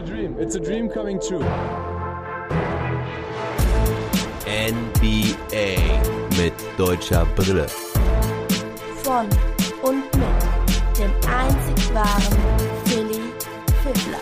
a dream. It's a dream coming true. NBA mit deutscher Brille. Von und mit dem einzig wahren Philly Fiddler.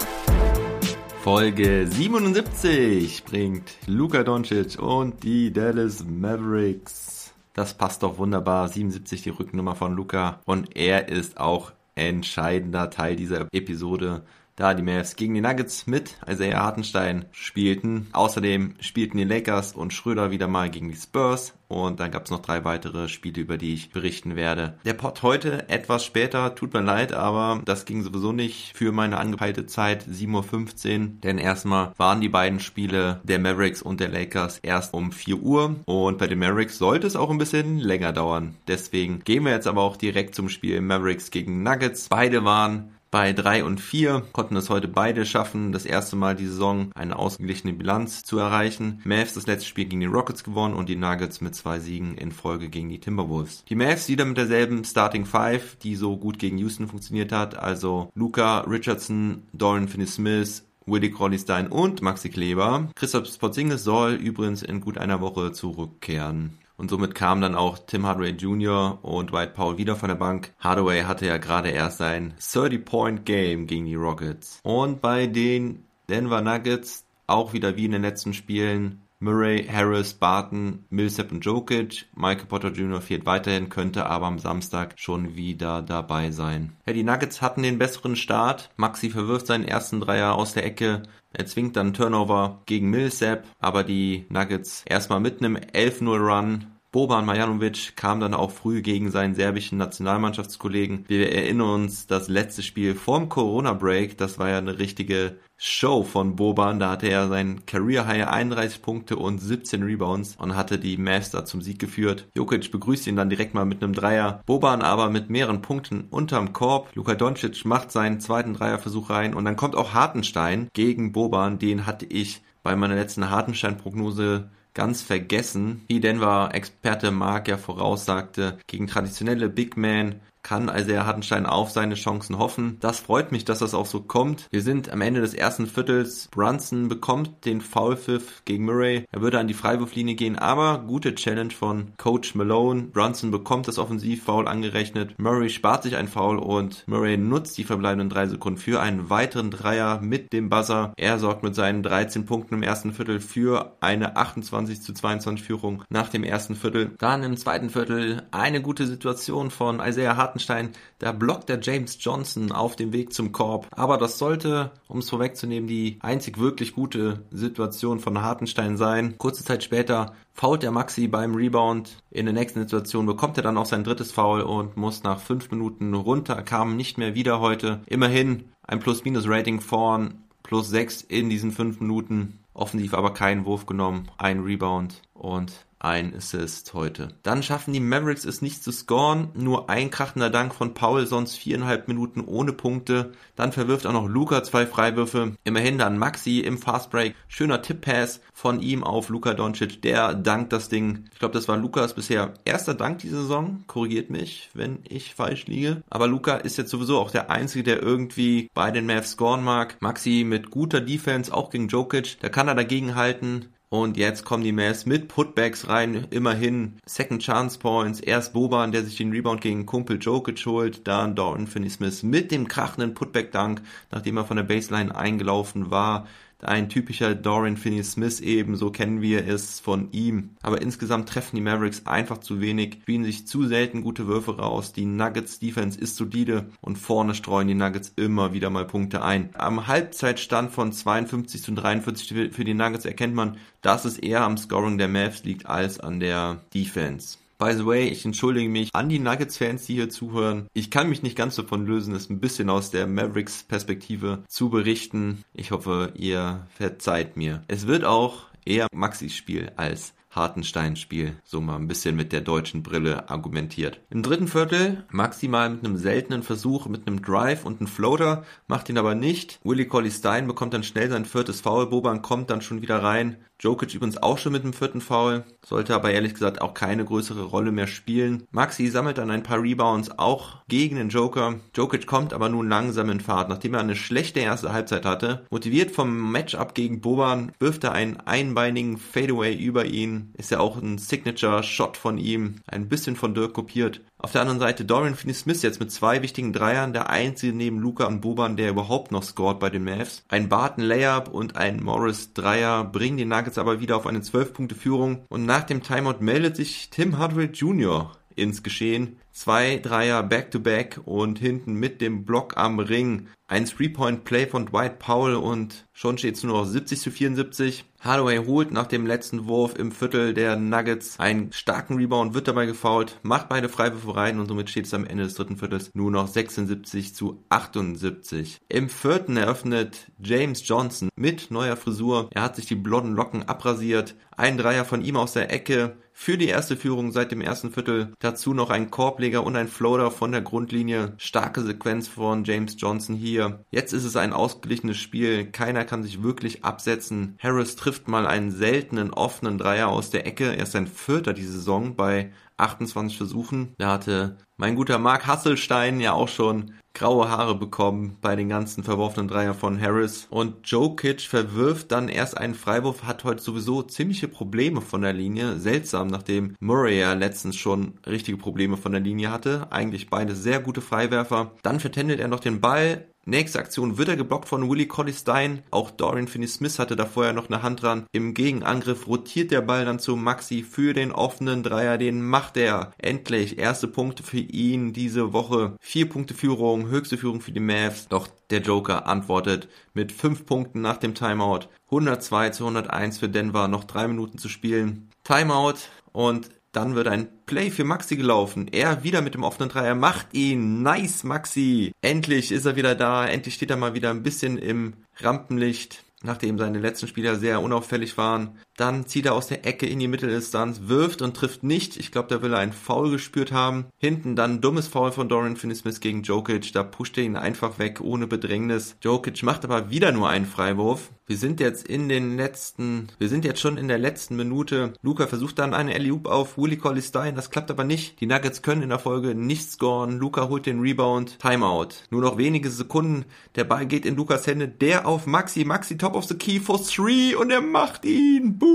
Folge 77 bringt Luka Doncic und die Dallas Mavericks. Das passt doch wunderbar. 77 die Rückennummer von Luka und er ist auch entscheidender Teil dieser Episode da die Mavs gegen die Nuggets mit Isaiah Hartenstein spielten. Außerdem spielten die Lakers und Schröder wieder mal gegen die Spurs und dann gab es noch drei weitere Spiele, über die ich berichten werde. Der Pod heute etwas später, tut mir leid, aber das ging sowieso nicht für meine angepeilte Zeit, 7.15 Uhr, denn erstmal waren die beiden Spiele der Mavericks und der Lakers erst um 4 Uhr und bei den Mavericks sollte es auch ein bisschen länger dauern. Deswegen gehen wir jetzt aber auch direkt zum Spiel Mavericks gegen Nuggets. Beide waren bei 3 und 4 konnten es heute beide schaffen, das erste Mal die Saison eine ausgeglichene Bilanz zu erreichen. Mavs das letzte Spiel gegen die Rockets gewonnen und die Nuggets mit zwei Siegen in Folge gegen die Timberwolves. Die Mavs wieder mit derselben Starting Five, die so gut gegen Houston funktioniert hat, also Luca Richardson, Dorian Finney-Smith, Willie Crawley-Stein und Maxi Kleber. Christoph Porzingis soll übrigens in gut einer Woche zurückkehren. Und somit kamen dann auch Tim Hardaway Jr. und Dwight Powell wieder von der Bank. Hardaway hatte ja gerade erst sein 30-Point-Game gegen die Rockets. Und bei den Denver Nuggets auch wieder wie in den letzten Spielen Murray, Harris, Barton, Millsap und Jokic. Michael Potter Jr. fehlt weiterhin, könnte aber am Samstag schon wieder dabei sein. Ja, die Nuggets hatten den besseren Start. Maxi verwirft seinen ersten Dreier aus der Ecke. Er zwingt dann Turnover gegen Millsap, aber die Nuggets erstmal mit einem 11-0 Run Boban Marjanovic kam dann auch früh gegen seinen serbischen Nationalmannschaftskollegen. Wir erinnern uns, das letzte Spiel vorm Corona-Break, das war ja eine richtige Show von Boban. Da hatte er sein Career High 31 Punkte und 17 Rebounds und hatte die Master zum Sieg geführt. Jokic begrüßt ihn dann direkt mal mit einem Dreier. Boban aber mit mehreren Punkten unterm Korb. Luka Doncic macht seinen zweiten Dreierversuch rein und dann kommt auch Hartenstein gegen Boban. Den hatte ich bei meiner letzten Hartenstein-Prognose ganz vergessen. Wie Denver-Experte Mark ja voraussagte, gegen traditionelle Big Men kann also er Hartenstein auf seine Chancen hoffen. Das freut mich, dass das auch so kommt. Wir sind am Ende des ersten Viertels. Brunson bekommt den Foulpfiff gegen Murray. Er würde an die Freiwurflinie gehen, aber gute Challenge von Coach Malone. Brunson bekommt das Offensivfoul angerechnet. Murray spart sich ein Foul und Murray nutzt die verbleibenden drei Sekunden für einen weiteren Dreier mit dem Buzzer. Er sorgt mit seinen 13 Punkten im ersten Viertel für eine 28 zu 22 Führung nach dem ersten Viertel. Dann im zweiten Viertel eine gute Situation von Isaiah Hartenstein Hartenstein, da blockt der James Johnson auf dem Weg zum Korb. Aber das sollte, um es vorwegzunehmen, die einzig wirklich gute Situation von Hartenstein sein. Kurze Zeit später fault der Maxi beim Rebound. In der nächsten Situation bekommt er dann auch sein drittes Foul und muss nach fünf Minuten runter, kam nicht mehr wieder heute. Immerhin ein Plus-Minus-Rating von plus sechs in diesen fünf Minuten. Offensiv aber keinen Wurf genommen, ein Rebound und ein Assist heute. Dann schaffen die Mavericks es nicht zu scoren. Nur ein krachender Dank von Paul, sonst viereinhalb Minuten ohne Punkte. Dann verwirft auch noch Luca zwei Freiwürfe. Immerhin dann Maxi im Fastbreak. Schöner Tip-Pass von ihm auf Luca Doncic. Der dankt das Ding. Ich glaube, das war Lukas bisher erster Dank diese Saison. Korrigiert mich, wenn ich falsch liege. Aber Luca ist jetzt sowieso auch der Einzige, der irgendwie bei den Mavs scoren mag. Maxi mit guter Defense, auch gegen Jokic. Da kann er dagegen halten. Und jetzt kommen die Mavs mit Putbacks rein, immerhin Second Chance Points. Erst Boban, der sich den Rebound gegen Kumpel Jokic holt, dann Dalton Finney-Smith mit dem krachenden Putback-Dunk, nachdem er von der Baseline eingelaufen war ein typischer Dorian Finney-Smith eben, so kennen wir es von ihm. Aber insgesamt treffen die Mavericks einfach zu wenig, spielen sich zu selten gute Würfe raus. Die Nuggets Defense ist solide und vorne streuen die Nuggets immer wieder mal Punkte ein. Am Halbzeitstand von 52 zu 43 für die Nuggets erkennt man, dass es eher am Scoring der Mavs liegt als an der Defense. By the way, ich entschuldige mich an die Nuggets-Fans, die hier zuhören. Ich kann mich nicht ganz davon lösen, es ein bisschen aus der Mavericks-Perspektive zu berichten. Ich hoffe, ihr verzeiht mir. Es wird auch eher Maxis Spiel als Hartenstein-Spiel. So mal ein bisschen mit der deutschen Brille argumentiert. Im dritten Viertel maximal mit einem seltenen Versuch mit einem Drive und einem Floater, macht ihn aber nicht. Willie Colley Stein bekommt dann schnell sein viertes Foul. Boban kommt dann schon wieder rein. Jokic übrigens auch schon mit dem vierten Foul, sollte aber ehrlich gesagt auch keine größere Rolle mehr spielen. Maxi sammelt dann ein paar Rebounds auch gegen den Joker. Jokic kommt aber nun langsam in Fahrt. Nachdem er eine schlechte erste Halbzeit hatte, motiviert vom Matchup gegen Boban, wirft er einen einbeinigen Fadeaway über ihn. Ist ja auch ein Signature-Shot von ihm. Ein bisschen von Dirk kopiert. Auf der anderen Seite Dorian Finney-Smith jetzt mit zwei wichtigen Dreiern, der einzige neben Luca und Boban, der überhaupt noch scored bei den Mavs. Ein Barton Layup und ein Morris Dreier bringen die Nuggets aber wieder auf eine 12-Punkte-Führung und nach dem Timeout meldet sich Tim Hardaway Jr. ins Geschehen. Zwei Dreier Back-to-Back -back und hinten mit dem Block am Ring. Ein Three-Point-Play von Dwight Powell und schon steht es nur noch 70 zu 74. Hardaway holt nach dem letzten Wurf im Viertel der Nuggets einen starken Rebound, wird dabei gefoult, macht beide Freiwürfe rein und somit steht es am Ende des dritten Viertels nur noch 76 zu 78. Im vierten eröffnet James Johnson mit neuer Frisur. Er hat sich die blonden Locken abrasiert. Ein Dreier von ihm aus der Ecke für die erste Führung seit dem ersten Viertel. Dazu noch ein Korbleger und ein Floater von der Grundlinie. Starke Sequenz von James Johnson hier. Jetzt ist es ein ausgeglichenes Spiel. Keiner kann sich wirklich absetzen. Harris trifft mal einen seltenen offenen Dreier aus der Ecke. Er ist sein vierter diese Saison bei 28 Versuchen. Da hatte mein guter Mark Hasselstein ja auch schon graue Haare bekommen bei den ganzen verworfenen Dreier von Harris. Und Jokic verwirft dann erst einen Freiwurf, hat heute sowieso ziemliche Probleme von der Linie. Seltsam, nachdem Murray ja letztens schon richtige Probleme von der Linie hatte. Eigentlich beide sehr gute Freiwerfer. Dann vertändelt er noch den Ball, Nächste Aktion wird er geblockt von Willie Colley Stein. Auch Dorian Finney-Smith hatte da vorher noch eine Hand dran. Im Gegenangriff rotiert der Ball dann zu Maxi für den offenen Dreier. Den macht er. Endlich. Erste Punkte für ihn diese Woche. Vier Punkte Führung, höchste Führung für die Mavs. Doch der Joker antwortet mit fünf Punkten nach dem Timeout. 102 zu 101 für Denver. Noch drei Minuten zu spielen. Timeout. Und dann wird ein Play für Maxi gelaufen. Er wieder mit dem offenen Dreier macht ihn. Nice, Maxi. Endlich ist er wieder da. Endlich steht er mal wieder ein bisschen im Rampenlicht nachdem seine letzten Spieler sehr unauffällig waren. Dann zieht er aus der Ecke in die Mittelinstanz, wirft und trifft nicht. Ich glaube, da will er einen Foul gespürt haben. Hinten dann ein dummes Foul von Dorian Finney-Smith gegen Jokic. Da pusht er ihn einfach weg, ohne Bedrängnis. Jokic macht aber wieder nur einen Freiwurf. Wir sind jetzt in den letzten, wir sind jetzt schon in der letzten Minute. Luca versucht dann eine alley auf Willie Colley Stein. Das klappt aber nicht. Die Nuggets können in der Folge nicht scoren. Luca holt den Rebound. Timeout. Nur noch wenige Sekunden. Der Ball geht in Lukas Hände. Der auf Maxi. Maxi top of the key for three und er macht ihn. Boom.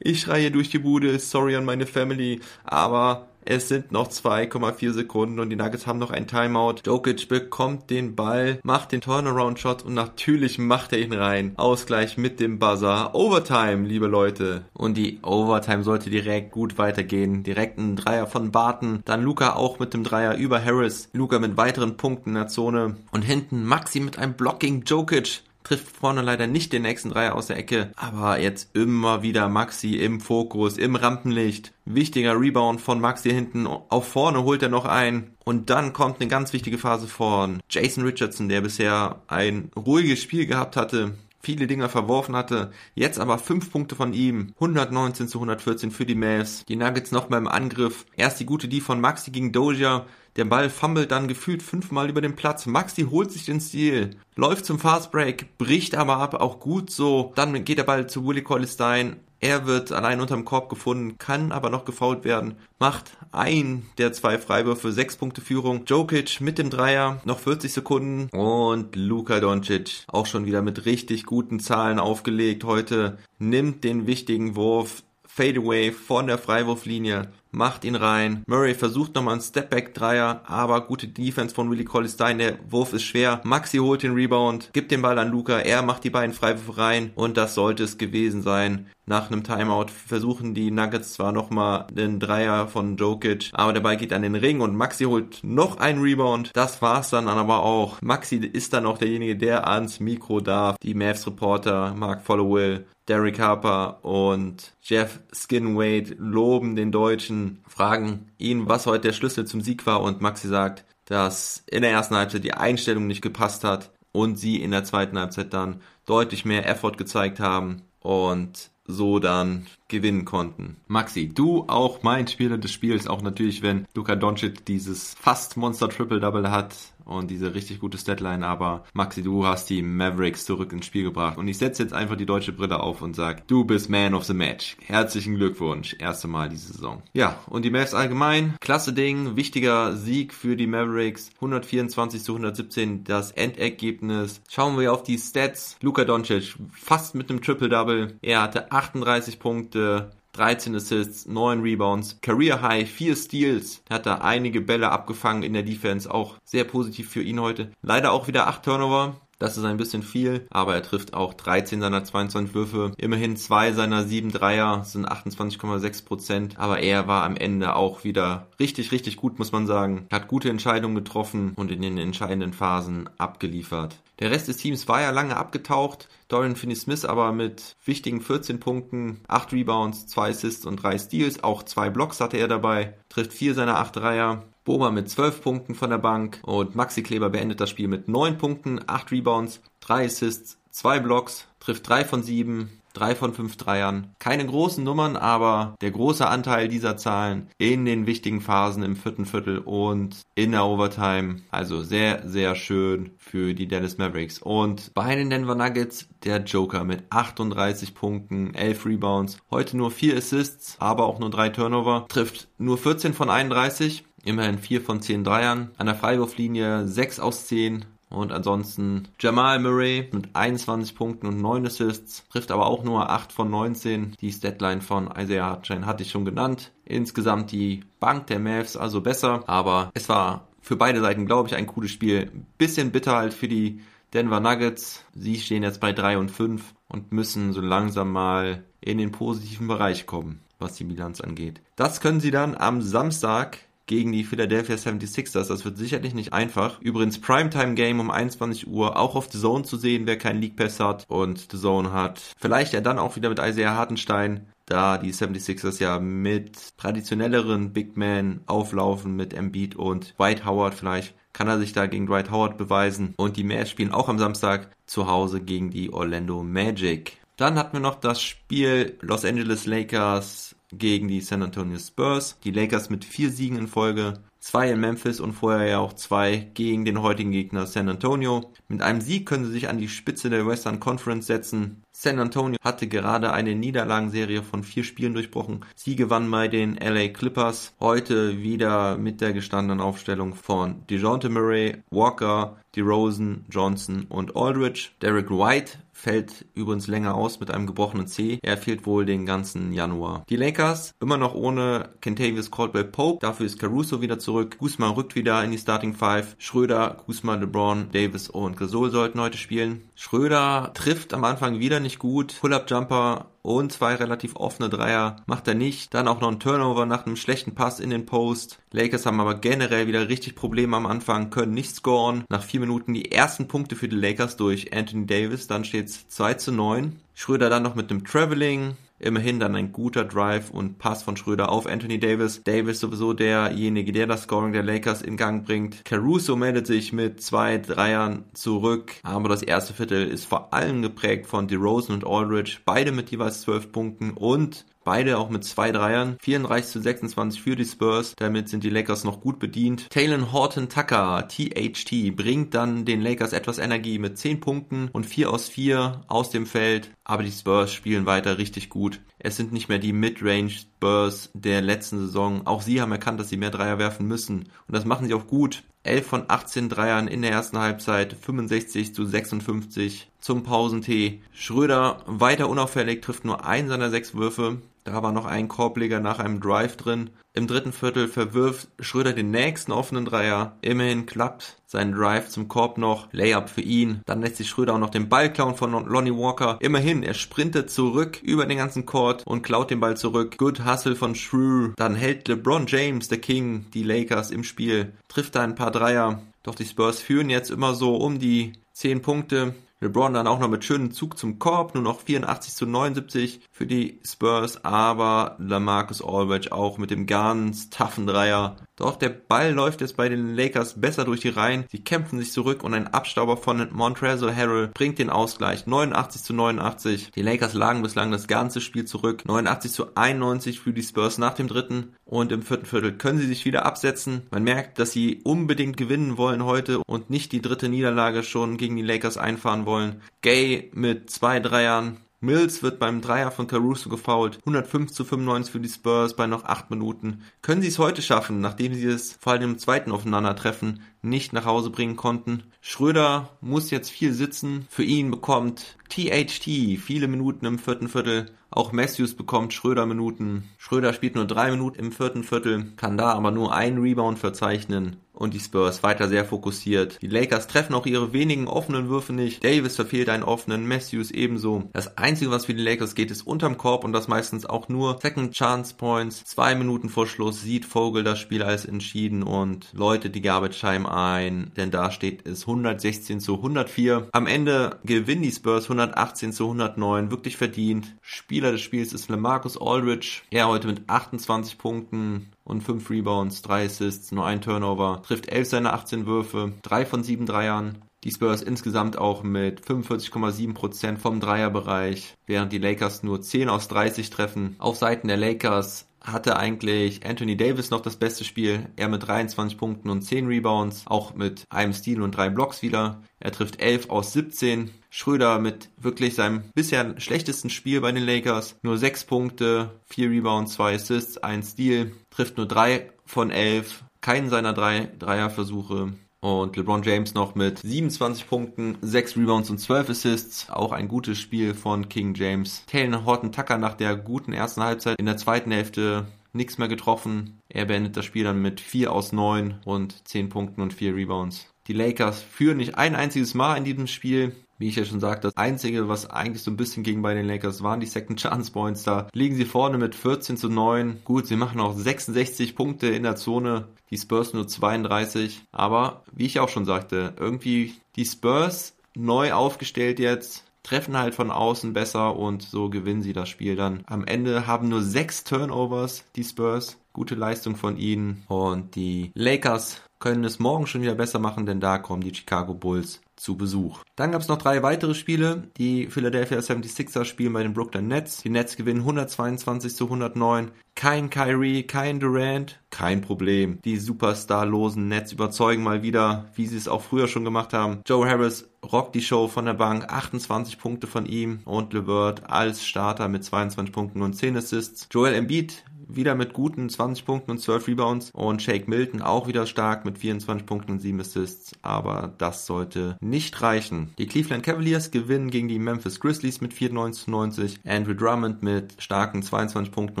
Ich schreie durch die Bude. Sorry an meine Family. Aber es sind noch 2,4 Sekunden und die Nuggets haben noch ein Timeout. Jokic bekommt den Ball, macht den Turnaround-Shot und natürlich macht er ihn rein. Ausgleich mit dem Buzzer. Overtime, liebe Leute. Und die Overtime sollte direkt gut weitergehen. Direkt ein Dreier von Barton. Dann Luca auch mit dem Dreier über Harris. Luca mit weiteren Punkten in der Zone. Und hinten Maxi mit einem Blocking Jokic trifft vorne leider nicht den nächsten Dreier aus der Ecke, aber jetzt immer wieder Maxi im Fokus, im Rampenlicht. Wichtiger Rebound von Maxi hinten, auf vorne holt er noch ein. Und dann kommt eine ganz wichtige Phase von Jason Richardson, der bisher ein ruhiges Spiel gehabt hatte, viele Dinger verworfen hatte. Jetzt aber fünf Punkte von ihm. 119 zu 114 für die Mavs. Die Nuggets nochmal im Angriff. Erst die gute die von Maxi gegen Doja. Der Ball fummelt dann gefühlt fünfmal über den Platz. Maxi holt sich den Stil, läuft zum Fastbreak, bricht aber ab, auch gut so. Dann geht der Ball zu Willie Colley Stein. Er wird allein unterm Korb gefunden, kann aber noch gefault werden. Macht ein der zwei Freiwürfe, sechs Punkte Führung. Jokic mit dem Dreier, noch 40 Sekunden. Und Luka Doncic auch schon wieder mit richtig guten Zahlen aufgelegt heute. Nimmt den wichtigen Wurf. Fadeaway von der Freiwurflinie macht ihn rein. Murray versucht nochmal einen Stepback-Dreier, aber gute Defense von Willie Colley Stein. Der Wurf ist schwer. Maxi holt den Rebound, gibt den Ball an Luca. Er macht die beiden Freiwürfe rein und das sollte es gewesen sein. Nach einem Timeout versuchen die Nuggets zwar nochmal den Dreier von Jokic, aber der Ball geht an den Ring und Maxi holt noch einen Rebound. Das war's dann aber auch. Maxi ist dann auch derjenige, der ans Mikro darf. Die Mavs Reporter Mark Followill Derek Harper und Jeff Skinwade loben den Deutschen, fragen ihn, was heute der Schlüssel zum Sieg war und Maxi sagt, dass in der ersten Halbzeit die Einstellung nicht gepasst hat und sie in der zweiten Halbzeit dann deutlich mehr Effort gezeigt haben und so dann gewinnen konnten. Maxi, du auch mein Spieler des Spiels, auch natürlich, wenn Luka Doncic dieses fast Monster Triple Double hat und diese richtig gute Statline, aber Maxi, du hast die Mavericks zurück ins Spiel gebracht und ich setze jetzt einfach die deutsche Brille auf und sag, du bist Man of the Match. Herzlichen Glückwunsch, erste Mal diese Saison. Ja, und die Mavs allgemein, klasse Ding, wichtiger Sieg für die Mavericks, 124 zu 117 das Endergebnis. Schauen wir auf die Stats. Luka Doncic fast mit einem Triple Double. Er hatte 38 Punkte, 13 Assists, 9 Rebounds, Career High, 4 Steals. Hat da einige Bälle abgefangen in der Defense, auch sehr positiv für ihn heute. Leider auch wieder 8 Turnover. Das ist ein bisschen viel, aber er trifft auch 13 seiner 22 Würfe. Immerhin zwei seiner 7 Dreier sind 28,6 Prozent. Aber er war am Ende auch wieder richtig, richtig gut, muss man sagen. Hat gute Entscheidungen getroffen und in den entscheidenden Phasen abgeliefert. Der Rest des Teams war ja lange abgetaucht. Dorian Finney-Smith aber mit wichtigen 14 Punkten, 8 Rebounds, 2 Assists und 3 Steals. Auch 2 Blocks hatte er dabei. Trifft 4 seiner 8 Dreier. Boma mit 12 Punkten von der Bank und Maxi Kleber beendet das Spiel mit 9 Punkten, 8 Rebounds, 3 Assists, 2 Blocks, trifft 3 von 7, 3 von 5 Dreiern. Keine großen Nummern, aber der große Anteil dieser Zahlen in den wichtigen Phasen im vierten Viertel und in der Overtime. Also sehr, sehr schön für die Dallas Mavericks. Und bei den Denver Nuggets der Joker mit 38 Punkten, 11 Rebounds, heute nur 4 Assists, aber auch nur 3 Turnover, trifft nur 14 von 31 immerhin 4 von 10 Dreiern. An der Freiwurflinie 6 aus 10. Und ansonsten Jamal Murray mit 21 Punkten und 9 Assists, trifft aber auch nur 8 von 19. Die Statline von Isaiah Hartstein hatte ich schon genannt. Insgesamt die Bank der Mavs also besser, aber es war für beide Seiten, glaube ich, ein cooles Spiel. Bisschen bitter halt für die Denver Nuggets. Sie stehen jetzt bei 3 und 5 und müssen so langsam mal in den positiven Bereich kommen, was die Bilanz angeht. Das können sie dann am Samstag gegen die Philadelphia 76ers. Das wird sicherlich nicht einfach. Übrigens Primetime Game um 21 Uhr auch auf The Zone zu sehen, wer keinen League Pass hat. Und The Zone hat vielleicht ja dann auch wieder mit Isaiah Hartenstein, da die 76ers ja mit traditionelleren Big Men auflaufen mit Embiid und Dwight Howard vielleicht kann er sich da gegen Dwight Howard beweisen. Und die Mavs spielen auch am Samstag zu Hause gegen die Orlando Magic. Dann hatten wir noch das Spiel Los Angeles Lakers gegen die San Antonio Spurs. Die Lakers mit vier Siegen in Folge, zwei in Memphis und vorher ja auch zwei gegen den heutigen Gegner San Antonio. Mit einem Sieg können sie sich an die Spitze der Western Conference setzen. San Antonio hatte gerade eine Niederlagenserie von vier Spielen durchbrochen. Sie gewann bei den LA Clippers. Heute wieder mit der gestandenen Aufstellung von DeJounte Murray, Walker, DeRozan, Johnson und Aldridge. Derek White fällt übrigens länger aus mit einem gebrochenen C. Er fehlt wohl den ganzen Januar. Die Lakers immer noch ohne Kentavious Caldwell Pope. Dafür ist Caruso wieder zurück. Guzman rückt wieder in die Starting Five. Schröder, Guzman, LeBron, Davis und Gasol sollten heute spielen. Schröder trifft am Anfang wieder nicht gut. Pull-up-Jumper und zwei relativ offene Dreier macht er nicht. Dann auch noch ein Turnover nach einem schlechten Pass in den Post. Lakers haben aber generell wieder richtig Probleme am Anfang, können nicht scoren. Nach vier Minuten die ersten Punkte für die Lakers durch Anthony Davis. Dann steht es 2 zu 9. Schröder dann noch mit einem Traveling, Immerhin dann ein guter Drive und Pass von Schröder auf Anthony Davis. Davis sowieso derjenige, der das Scoring der Lakers in Gang bringt. Caruso meldet sich mit zwei Dreiern zurück. Aber das erste Viertel ist vor allem geprägt von DeRozan und Aldridge. Beide mit jeweils zwölf Punkten und Beide auch mit zwei Dreiern. 34 zu 26 für die Spurs. Damit sind die Lakers noch gut bedient. Taylor Horton Tucker, THT, bringt dann den Lakers etwas Energie mit 10 Punkten und 4 aus 4 aus dem Feld. Aber die Spurs spielen weiter richtig gut. Es sind nicht mehr die Midrange Spurs der letzten Saison. Auch sie haben erkannt, dass sie mehr Dreier werfen müssen. Und das machen sie auch gut. 11 von 18 Dreiern in der ersten Halbzeit, 65 zu 56 zum Pausentee. Schröder weiter unauffällig, trifft nur einen seiner sechs Würfe. Da war noch ein Korbleger nach einem Drive drin. Im dritten Viertel verwirft Schröder den nächsten offenen Dreier. Immerhin klappt sein Drive zum Korb noch. Layup für ihn. Dann lässt sich Schröder auch noch den Ball klauen von Lonnie Walker. Immerhin, er sprintet zurück über den ganzen Court und klaut den Ball zurück. Good Hustle von Shrew. Dann hält LeBron James, der King, die Lakers im Spiel. Trifft da ein paar Dreier. Doch die Spurs führen jetzt immer so um die 10 Punkte. LeBron dann auch noch mit schönem Zug zum Korb, nur noch 84 zu 79 für die Spurs, aber Lamarcus Aldridge auch mit dem ganz toughen Dreier Doch der Ball läuft jetzt bei den Lakers besser durch die Reihen. Sie kämpfen sich zurück und ein Abstauber von Montrezl Harrell bringt den Ausgleich. 89 zu 89. Die Lakers lagen bislang das ganze Spiel zurück. 89 zu 91 für die Spurs nach dem dritten. Und im vierten Viertel können sie sich wieder absetzen. Man merkt, dass sie unbedingt gewinnen wollen heute und nicht die dritte Niederlage schon gegen die Lakers einfahren wollen. Gay mit zwei Dreiern, Mills wird beim Dreier von Caruso gefoult. 105 zu 95 für die Spurs bei noch 8 Minuten. Können sie es heute schaffen, nachdem sie es vor allem im zweiten Aufeinandertreffen nicht nach Hause bringen konnten? Schröder muss jetzt viel sitzen. Für ihn bekommt THT viele Minuten im vierten Viertel. Auch Matthews bekommt Schröder Minuten. Schröder spielt nur drei Minuten im vierten Viertel, kann da aber nur einen Rebound verzeichnen und die Spurs weiter sehr fokussiert. Die Lakers treffen auch ihre wenigen offenen Würfe nicht. Davis verfehlt einen offenen, Matthews ebenso. Das Einzige, was für die Lakers geht, ist unterm Korb und das meistens auch nur Second Chance Points. Zwei Minuten vor Schluss sieht Vogel das Spiel als entschieden und läutet die Garbage Time ein, denn da steht es 116 zu 104. Am Ende gewinnen die Spurs 118 zu 109, wirklich verdient. Spieler des Spiels ist LeMarcus Aldridge. Er heute mit 28 Punkten, und 5 Rebounds, 3 Assists, nur ein Turnover, trifft 11 seiner 18 Würfe, 3 von 7 Dreiern. Die Spurs insgesamt auch mit 45,7% vom Dreierbereich, während die Lakers nur 10 aus 30 treffen. Auf Seiten der Lakers hatte eigentlich Anthony Davis noch das beste Spiel. Er mit 23 Punkten und 10 Rebounds, auch mit einem Steal und drei Blocks wieder. Er trifft 11 aus 17. Schröder mit wirklich seinem bisher schlechtesten Spiel bei den Lakers. Nur 6 Punkte, 4 Rebounds, 2 Assists, 1 Steal. Trifft nur 3 von 11. Keinen seiner drei Dreierversuche. Und LeBron James noch mit 27 Punkten, 6 Rebounds und 12 Assists. Auch ein gutes Spiel von King James. Taylor Horton Tucker nach der guten ersten Halbzeit in der zweiten Hälfte nichts mehr getroffen. Er beendet das Spiel dann mit 4 aus 9 und 10 Punkten und 4 Rebounds. Die Lakers führen nicht ein einziges Mal in diesem Spiel. Wie ich ja schon sagte, das Einzige, was eigentlich so ein bisschen gegen bei den Lakers waren, die Second Chance Points. Da liegen sie vorne mit 14 zu 9. Gut, sie machen auch 66 Punkte in der Zone die Spurs nur 32. Aber wie ich auch schon sagte, irgendwie die Spurs neu aufgestellt jetzt, treffen halt von außen besser und so gewinnen sie das Spiel dann. Am Ende haben nur sechs Turnovers die Spurs. Gute Leistung von ihnen. Und die Lakers können es morgen schon wieder besser machen, denn da kommen die Chicago Bulls zu Besuch. Dann gab es noch drei weitere Spiele. Die Philadelphia 76ers spielen bei den Brooklyn Nets. Die Nets gewinnen 122 zu 109. Kein Kyrie, kein Durant, kein Problem. Die superstarlosen Nets überzeugen mal wieder, wie sie es auch früher schon gemacht haben. Joe Harris rockt die Show von der Bank, 28 Punkte von ihm und LeVert als Starter mit 22 Punkten und 10 Assists. Joel Embiid wieder mit guten 20 Punkten und 12 Rebounds. Und Shake Milton auch wieder stark mit 24 Punkten und 7 Assists, aber das sollte nicht reichen. Die Cleveland Cavaliers gewinnen gegen die Memphis Grizzlies mit 94 zu 90, Andrew Drummond mit starken 22 Punkten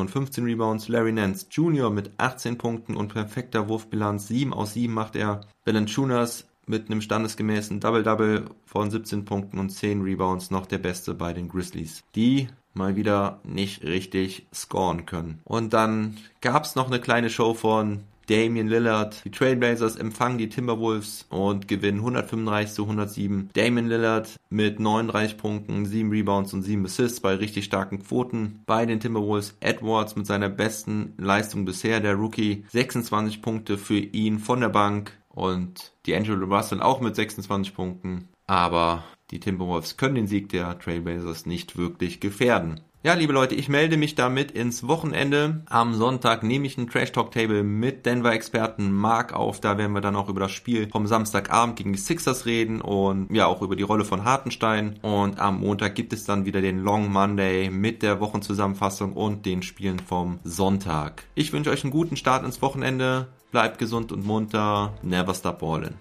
und 15 Rebounds, Larry Nance Jr. mit 18 Punkten und perfekter Wurfbilanz, 7 aus 7 macht er, Valanciunas mit einem standesgemäßen Double-Double von 17 Punkten und 10 Rebounds noch der Beste bei den Grizzlies. Die mal wieder nicht richtig scoren können. Und dann gab's noch eine kleine Show von Damian Lillard. Die Trailblazers empfangen die Timberwolves und gewinnen 135 zu 107. Damian Lillard mit 39 Punkten, 7 Rebounds und 7 Assists bei richtig starken Quoten. Bei den Timberwolves Edwards mit seiner besten Leistung bisher, der Rookie. 26 Punkte für ihn von der Bank und die Angelo Russell auch mit 26 Punkten. Aber die Timberwolves können den Sieg der Trailblazers nicht wirklich gefährden. Ja, liebe Leute, ich melde mich damit ins Wochenende. Am Sonntag nehme ich ein Trash Talk Table mit Denver-Experten Mark auf. Da werden wir dann auch über das Spiel vom Samstagabend gegen die Sixers reden und ja auch über die Rolle von Hartenstein. Und am Montag gibt es dann wieder den Long Monday mit der Wochenzusammenfassung und den Spielen vom Sonntag. Ich wünsche euch einen guten Start ins Wochenende. Bleibt gesund und munter. Never stop ballin'.